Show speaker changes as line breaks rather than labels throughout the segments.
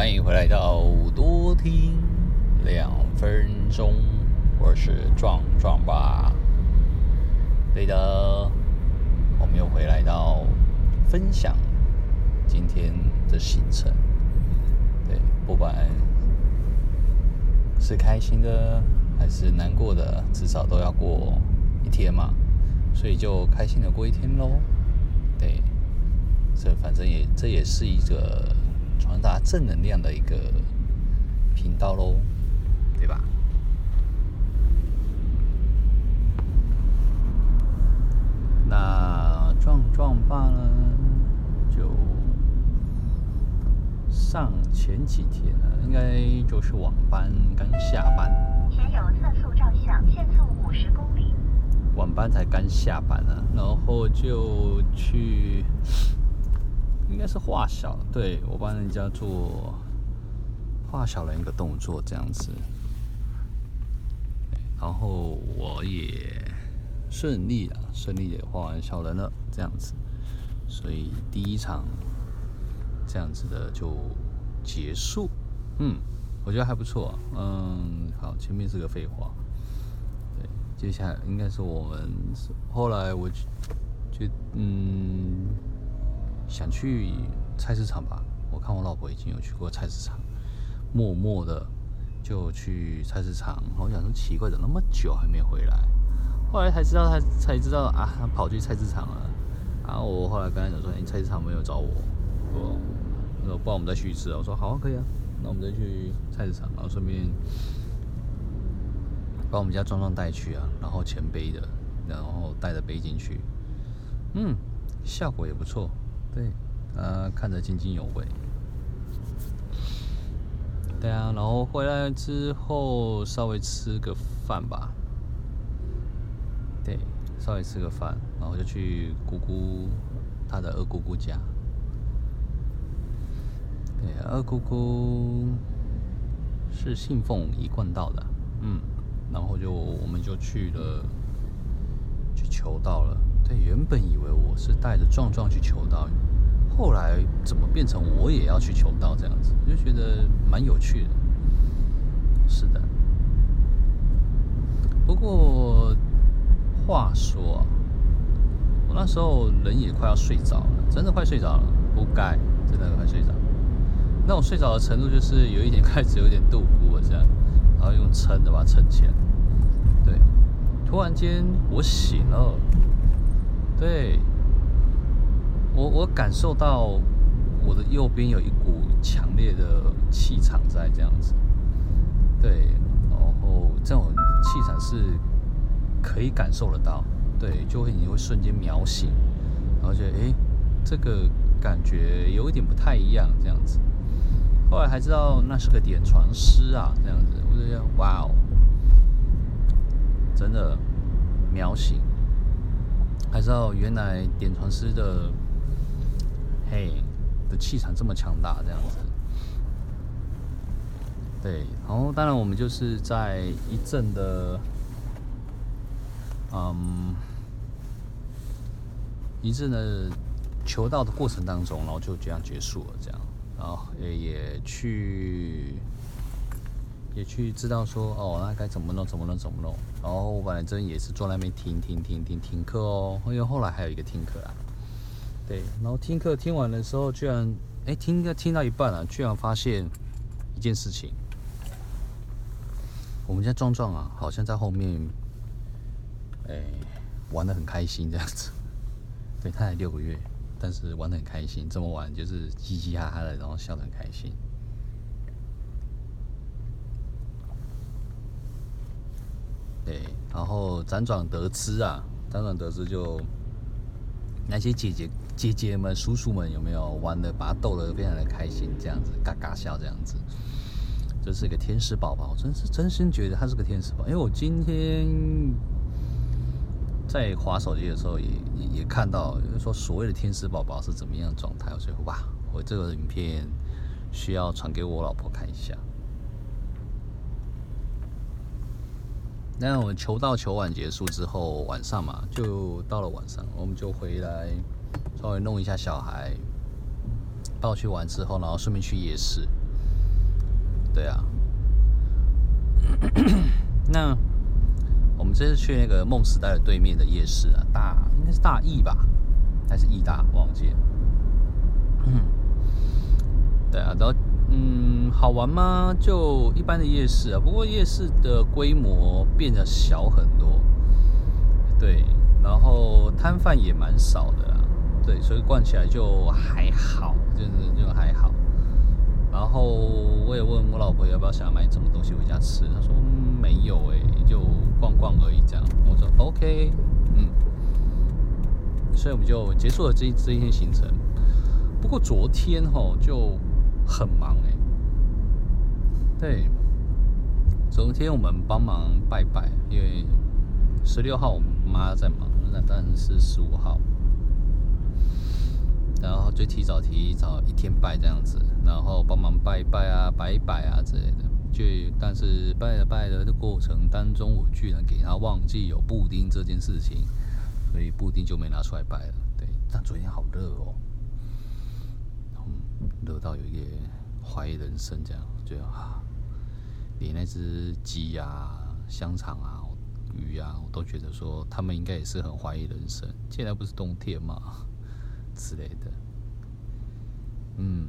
欢迎回来到多听两分钟，我是壮壮吧。对的，我们又回来到分享今天的行程。对，不管是开心的还是难过的，至少都要过一天嘛，所以就开心的过一天喽。对。这反正也这也是一个传达正能量的一个频道喽，对吧？那壮壮爸呢，就上前几天呢，应该就是晚班刚下班。
前有测速照相，限速五十公里。
晚班才刚下班呢，然后就去。应该是画小，对，我帮人家做画小人一个动作这样子，然后我也顺利了，顺利也画完小人了这样子，所以第一场这样子的就结束，嗯，我觉得还不错，嗯，好，前面是个废话，对，接下来应该是我们后来我就嗯。想去菜市场吧？我看我老婆已经有去过菜市场，默默的就去菜市场。我想说奇怪，怎么那么久还没回来？后来才知道，他才知道啊，他跑去菜市场了。然后我后来跟他讲说，你菜市场没有找我，我说不然我们再去一次。我说好啊，可以啊，那我们再去菜市场，然后顺便把我们家壮壮带去啊，然后前背的，然后带着背进去，嗯，效果也不错。对，啊，看着津津有味。对啊，然后回来之后稍微吃个饭吧。对，稍微吃个饭，然后就去姑姑她的二姑姑家。对，二姑姑是信奉一贯道的，嗯，然后就我们就去了，去求道了。对，原本以为我是带着壮壮去求道，后来怎么变成我也要去求道这样子，我就觉得蛮有趣的。是的，不过话说，我那时候人也快要睡着了，真的快睡着了，不该，真的快睡着。那种睡着的程度就是有一点开始有点度孤了这样，然后用撑的把它撑起来。对，突然间我醒了。对，我我感受到我的右边有一股强烈的气场在这样子，对，然后这种气场是可以感受得到，对，就会你会瞬间秒醒，然后觉得诶，这个感觉有一点不太一样这样子，后来还知道那是个点传师啊，这样子，我就觉得哇哦，真的秒醒。还知道原来点传师的嘿的气场这么强大，这样子。对，然后当然我们就是在一阵的嗯一阵的求道的过程当中，然后就这样结束了，这样，然后也也去。也去知道说哦，那该怎么弄，怎么弄，怎么弄。然后我本来真也是坐那边听听听听听课哦，因为后来还有一个听课啊。对，然后听课听完的时候，居然哎听个听到一半啊，居然发现一件事情，我们家壮壮啊，好像在后面哎玩的很开心这样子。对，他才六个月，但是玩的很开心，这么玩就是嘻嘻哈哈的，然后笑得很开心。对，然后辗转得知啊，辗转得知就那些姐姐姐姐们、叔叔们有没有玩的，把他逗得非常的开心，这样子嘎嘎笑，这样子，这是一个天使宝宝，真是真心觉得他是个天使宝。因为我今天在滑手机的时候也也看到，就是说所谓的天使宝宝是怎么样状态，所以哇，我这个影片需要传给我老婆看一下。那我们求道求完结束之后，晚上嘛，就到了晚上，我们就回来稍微弄一下小孩，抱去玩之后，然后顺便去夜市。对啊。那我们这次去那个梦时代的对面的夜市啊，大应该是大义吧，还是义大？忘记了。嗯，对啊，然后嗯，好玩吗？就一般的夜市啊，不过夜市的规模变得小很多。对，然后摊贩也蛮少的。对，所以逛起来就还好，就是就还好。然后我也问我老婆要不要想要买什么东西回家吃，她说没有诶、就逛逛而已这样。我说 OK，嗯，所以我们就结束了这这一天行程。不过昨天齁就很忙诶、对，昨天我们帮忙拜拜，因为十六号我妈在忙，那当然是十五号。然后就提早提早一天拜这样子，然后帮忙拜一拜啊、摆摆啊之类的。就但是拜了拜的过程当中，我居然给他忘记有布丁这件事情，所以布丁就没拿出来拜了。对，但昨天好热哦，嗯，热到有一点怀疑人生这样，就啊，连那只鸡啊、香肠啊、鱼啊，我都觉得说他们应该也是很怀疑人生。现在不是冬天嘛？之类的，嗯，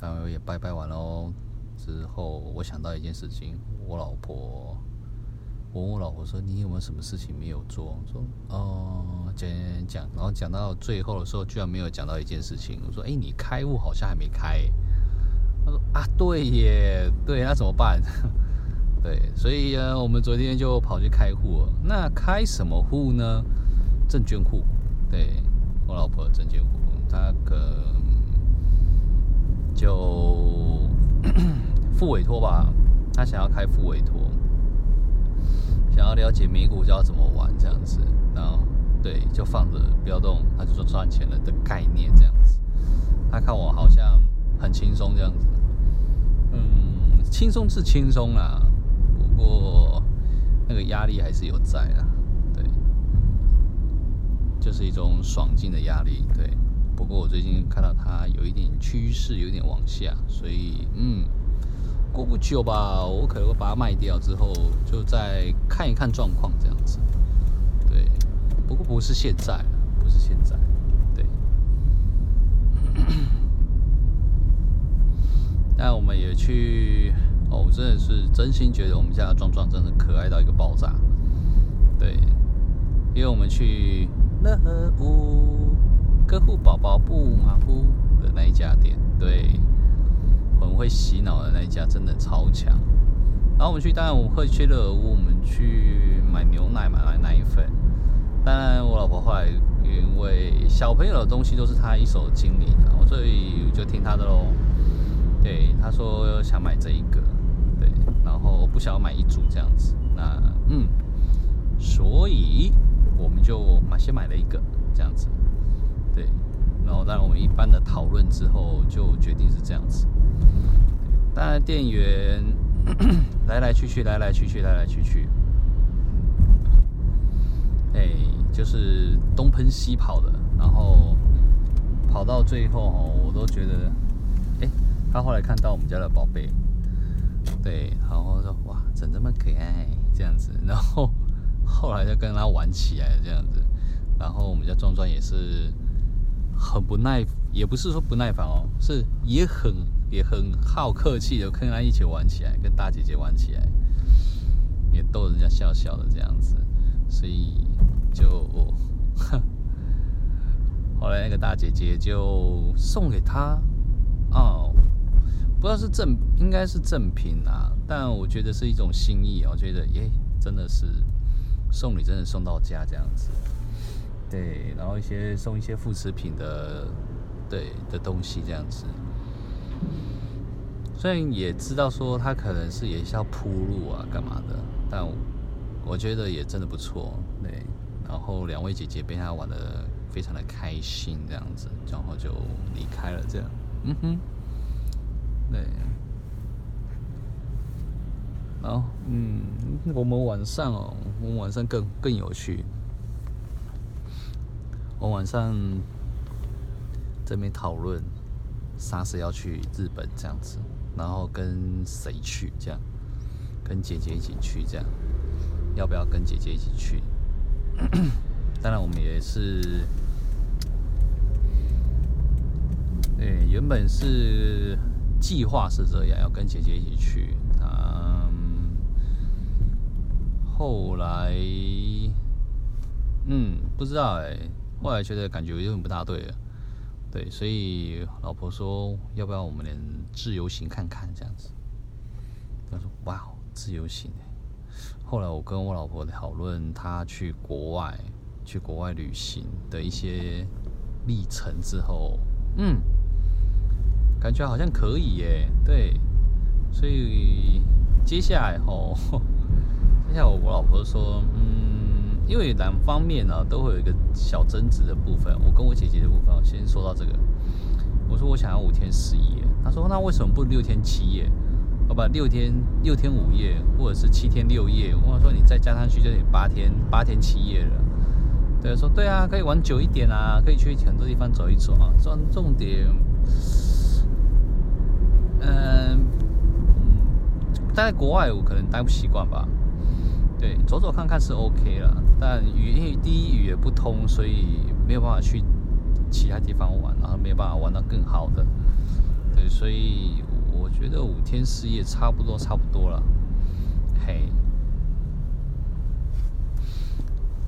然后也拜拜完喽。之后我想到一件事情，我老婆，我问我老婆说：“你有没有什么事情没有做？”我说：“哦，讲讲讲。”然后讲到最后的时候，居然没有讲到一件事情。我说：“哎，你开户好像还没开。”他说：“啊，对耶，对，那怎么办？” 对，所以呢，我们昨天就跑去开户了。那开什么户呢？证券户，对。我老婆证券户，她可就副委托吧，她想要开副委托，想要了解美股要怎么玩这样子，然后对，就放着不要动，她就说赚钱了的概念这样子。她看我好像很轻松这样子，嗯，轻松是轻松啦，不过那个压力还是有在啦。就是一种爽劲的压力，对。不过我最近看到它有一点趋势，有点往下，所以嗯，过不久吧，我可能会把它卖掉，之后就再看一看状况这样子。对，不过不是现在，不是现在，对。那我们也去，哦，我真的是真心觉得我们家的壮壮真的可爱到一个爆炸，对，因为我们去。乐屋歌护宝宝不马虎的那一家店，对，很会洗脑的那一家，真的超强。然后我们去，当然我们会去乐和屋，我们去买牛奶，买买奶粉。当然，我老婆后来因为小朋友的东西都是她一手经历的，所以就听她的喽。对，她说想买这一个，对，然后不想要买一组这样子。那嗯，所以。就买先买了一个这样子，对，然后当然我们一般的讨论之后就决定是这样子。当然店员 来来去去，来来去去，来来去去，哎，就是东奔西跑的，然后跑到最后哦，我都觉得，哎，他后来看到我们家的宝贝，对，然后说哇，怎这么可爱这样子，然后。后来就跟他玩起来这样子，然后我们家壮壮也是很不耐，也不是说不耐烦哦，是也很也很好客气的跟他一起玩起来，跟大姐姐玩起来，也逗人家笑笑的这样子，所以就，后来那个大姐姐就送给他哦，不知道是赠应该是赠品啊，但我觉得是一种心意，我觉得耶，真的是。送礼真的送到家这样子，对，然后一些送一些副食品的，对的东西这样子。虽然也知道说他可能是也是要铺路啊干嘛的，但我，觉得也真的不错，对。然后两位姐姐被他玩得非常的开心这样子，然后就离开了这样，嗯哼，对。好，嗯，我们晚上哦，我们晚上更更有趣。我晚上这边讨论啥时要去日本这样子，然后跟谁去这样，跟姐姐一起去这样，要不要跟姐姐一起去？当然我们也是，对，原本是计划是这样，要跟姐姐一起去，嗯，后来，嗯，不知道哎，后来觉得感觉有点不大对了。对，所以老婆说，要不要我们连自由行看看这样子？他说：“哇，自由行哎！”后来我跟我老婆讨论，她去国外、去国外旅行的一些历程之后，嗯，感觉好像可以耶。对，所以接下来吼，接下来我老婆说，嗯。因为两方面呢、啊、都会有一个小争执的部分，我跟我姐姐的部分，我先说到这个。我说我想要五天四夜，她说那为什么不六天七夜？好吧，六天六天五夜，或者是七天六夜。我说你再加上去就得八天八天七夜了。对，说对啊，可以玩久一点啊，可以去很多地方走一走啊。重重点，嗯，待在国外我可能待不习惯吧。对，走走看看是 OK 了，但语因为第一语言不通，所以没有办法去其他地方玩，然后没有办法玩到更好的。对，所以我觉得五天四夜差不多，差不多了。嘿，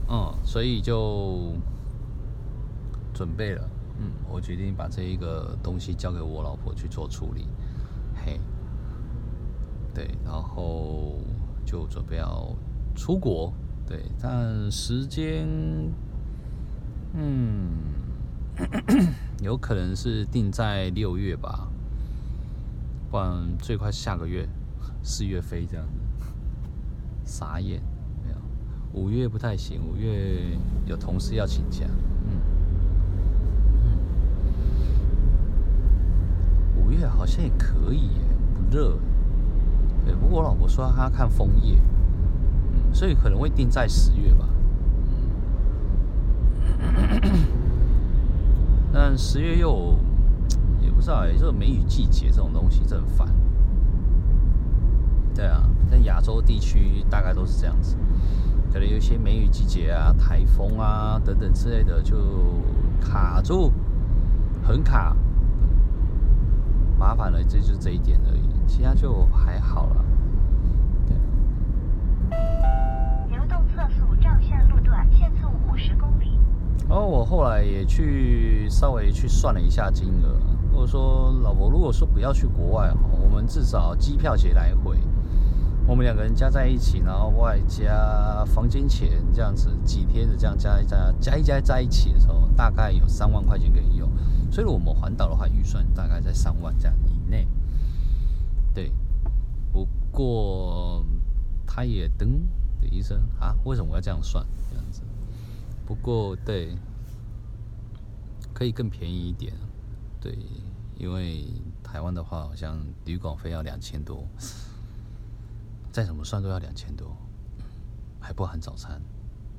嗯，所以就准备了。嗯，我决定把这一个东西交给我老婆去做处理。嘿，对，然后就准备要。出国，对，但时间，嗯，有可能是定在六月吧，不然最快下个月四月飞这样子。傻眼，没有，五月不太行，五月有同事要请假，嗯，嗯，五月好像也可以耶，不热，对，不过我老婆说她要看枫叶。所以可能会定在十月吧，但十月又也不知道也就是梅雨季节这种东西真烦。对啊，在亚洲地区大概都是这样子，可能有些梅雨季节啊、台风啊等等之类的就卡住，很卡，麻烦了，这就是这一点而已，其他就还好了。然后我后来也去稍微去算了一下金额，或者说老婆如果说不要去国外，我们至少机票钱来回，我们两个人加在一起，然后外加房间钱这样子，几天的这样加一加加一加在一起的时候，大概有三万块钱可以用。所以我们环岛的话，预算大概在三万这样以内。对，不过他也噔的一声啊，为什么我要这样算这样子？不过对，可以更便宜一点，对，因为台湾的话好像旅馆费要两千多，再怎么算都要两千多，还不含早餐，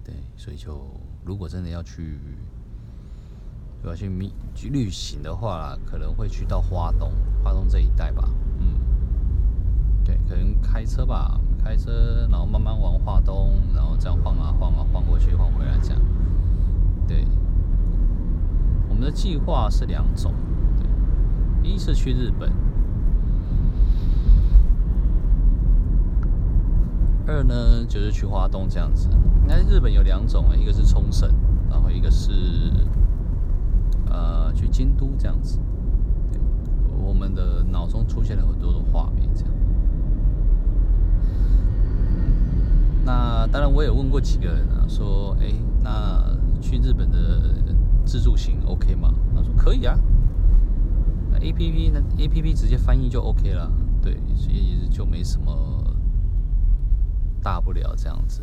对，所以就如果真的要去要去旅去旅行的话，可能会去到花东，花东这一带吧，嗯，对，可能开车吧。开车，然后慢慢往花东，然后这样晃啊晃啊晃过去，晃回来这样。对，我们的计划是两种，一是去日本，二呢就是去华东这样子。那日本有两种，一个是冲绳，然后一个是呃去京都这样子。我们的脑中出现了很多的画面，这样。那当然，我也问过几个人啊，说，哎，那去日本的自助行 OK 吗？他说可以啊。那 APP 呢？APP 直接翻译就 OK 了，对，所以就没什么大不了这样子。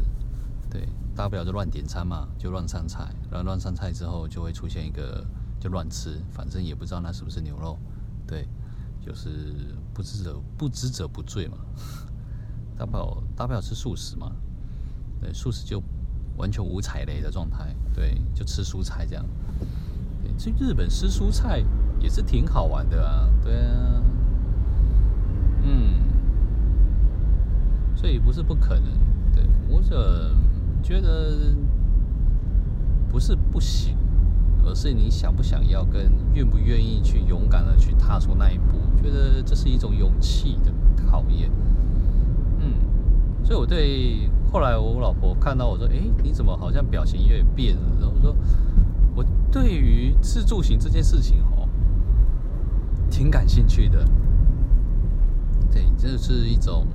对，大不了就乱点餐嘛，就乱上菜，然后乱上菜之后就会出现一个就乱吃，反正也不知道那是不是牛肉，对，就是不知者不知者不罪嘛，大不了大不了吃素食嘛。对，素食就完全无踩雷的状态，对，就吃蔬菜这样。对，去日本吃蔬菜也是挺好玩的啊，对啊。嗯所以不是不可能。对，我者觉得不是不行，而是你想不想要，跟愿不愿意去勇敢的去踏出那一步。觉得这是一种勇气的考验。嗯，所以我对后来我老婆看到我说：“诶，你怎么好像表情有点变了？”然后我说：“我对于自助行这件事情哦，挺感兴趣的。对，这是一种。”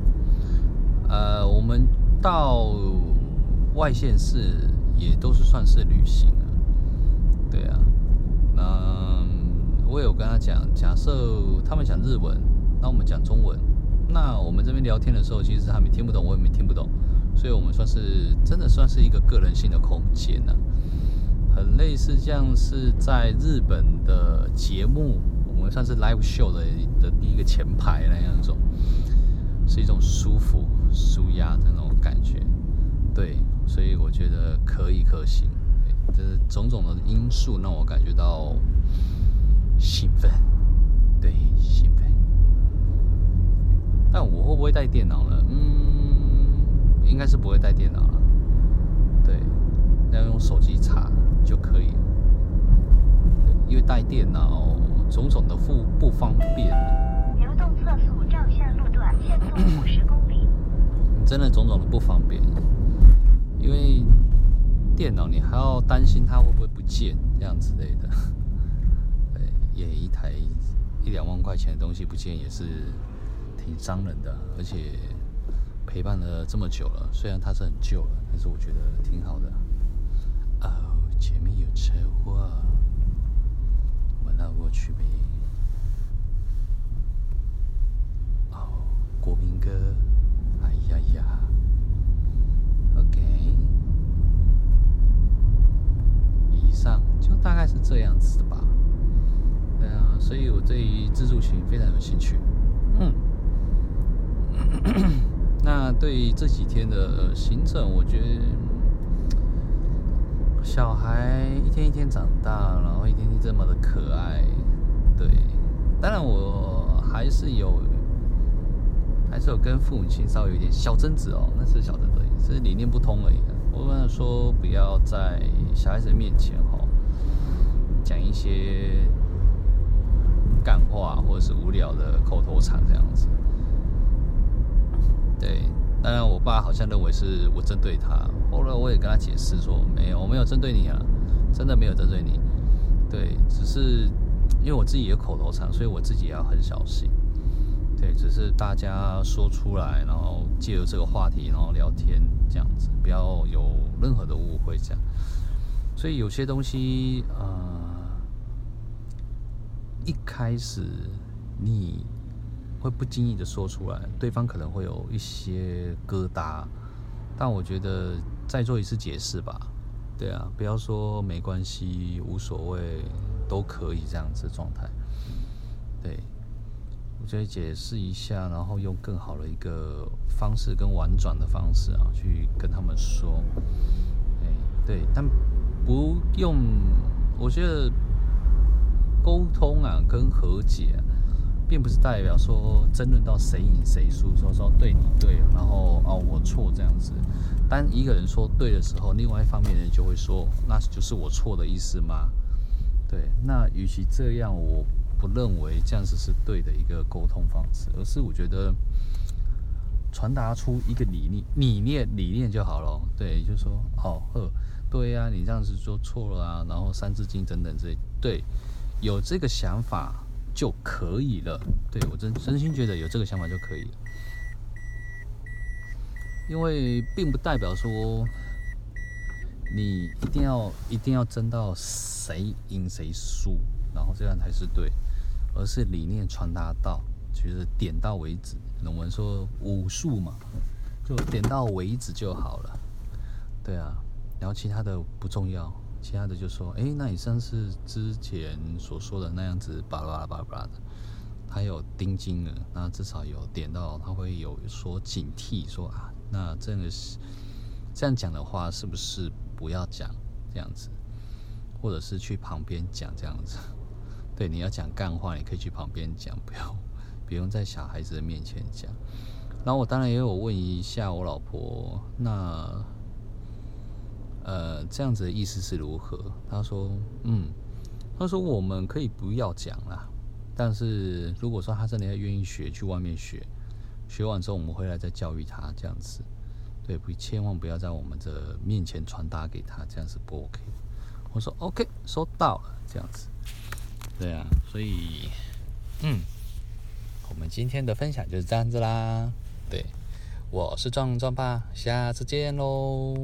呃，我们到外县市也都是算是旅行啊，对啊。那我有跟他讲，假设他们讲日文，那我们讲中文，那我们这边聊天的时候，其实他们听不懂，我也没听不懂，所以我们算是真的算是一个个人性的空间呢，很类似像是在日本的节目，我们算是 live show 的的第一个前排那样一种。是一种舒服、舒压的那种感觉，对，所以我觉得可以可行，对，这是种种的因素让我感觉到兴奋，对，兴奋。但我会不会带电脑呢？嗯，应该是不会带电脑了，对，要用手机查就可以因为带电脑种种的不不方便。
流动测速照下路段限速五十公里。
真的种种的不方便，因为电脑你还要担心它会不会不见这样之类的。对，也一台一两万块钱的东西不见也是挺伤人的，而且陪伴了这么久了，虽然它是很旧了，但是我觉得挺好的。哦，前面有车祸，我们绕过去呗。哦国民歌，哎呀呀，OK，以上就大概是这样子的吧。对啊，所以我对于自助行非常有兴趣。嗯，那对于这几天的行程，我觉得小孩一天一天长大，然后一天天这么的可爱。对，当然我还是有。还是有跟父母亲稍微有点小争执哦，那是小争执，只是理念不通而已。我跟他说不要在小孩子面前哈讲一些干话或者是无聊的口头禅这样子。对，当然我爸好像认为是我针对他，后来我也跟他解释说没有，我没有针对你啊，真的没有针对你。对，只是因为我自己有口头禅，所以我自己也要很小心。对，只是大家说出来，然后借由这个话题，然后聊天这样子，不要有任何的误会这样。所以有些东西，呃，一开始你会不经意的说出来，对方可能会有一些疙瘩，但我觉得再做一次解释吧。对啊，不要说没关系、无所谓，都可以这样子状态。对。我觉得解释一下，然后用更好的一个方式，跟婉转的方式啊，去跟他们说，哎，对，但不用。我觉得沟通啊，跟和解，并不是代表说争论到谁赢谁输，说说对你对，然后哦我错这样子。当一个人说对的时候，另外一方面人就会说，那就是我错的意思吗？对，那与其这样，我。不认为这样子是对的一个沟通方式，而是我觉得传达出一个理念、理念、理念就好了。对，就说，哦呵，对呀、啊，你这样子做错了啊，然后三字经等等这些，对，有这个想法就可以了。对，我真真心觉得有这个想法就可以了，因为并不代表说你一定要一定要争到谁赢谁输，然后这样才是对。而是理念传达到，就是点到为止。我们说武术嘛，就点到为止就好了。对啊，然后其他的不重要，其他的就说，哎，那你上次之前所说的那样子，巴拉巴拉巴拉的，他有盯紧了，那至少有点到，他会有所警惕，说啊，那这个是这样讲的话，是不是不要讲这样子，或者是去旁边讲这样子。对，你要讲干话，你可以去旁边讲，不要 不用在小孩子的面前讲。然后我当然也有问一下我老婆，那呃这样子的意思是如何？他说，嗯，他说我们可以不要讲啦，但是如果说他真的要愿意学，去外面学，学完之后我们回来再教育他这样子，对，不，千万不要在我们的面前传达给他，这样是不 OK。我说 OK，收到了，这样子，对啊，所以，嗯，我们今天的分享就是这样子啦。对，我是壮壮爸，下次见喽。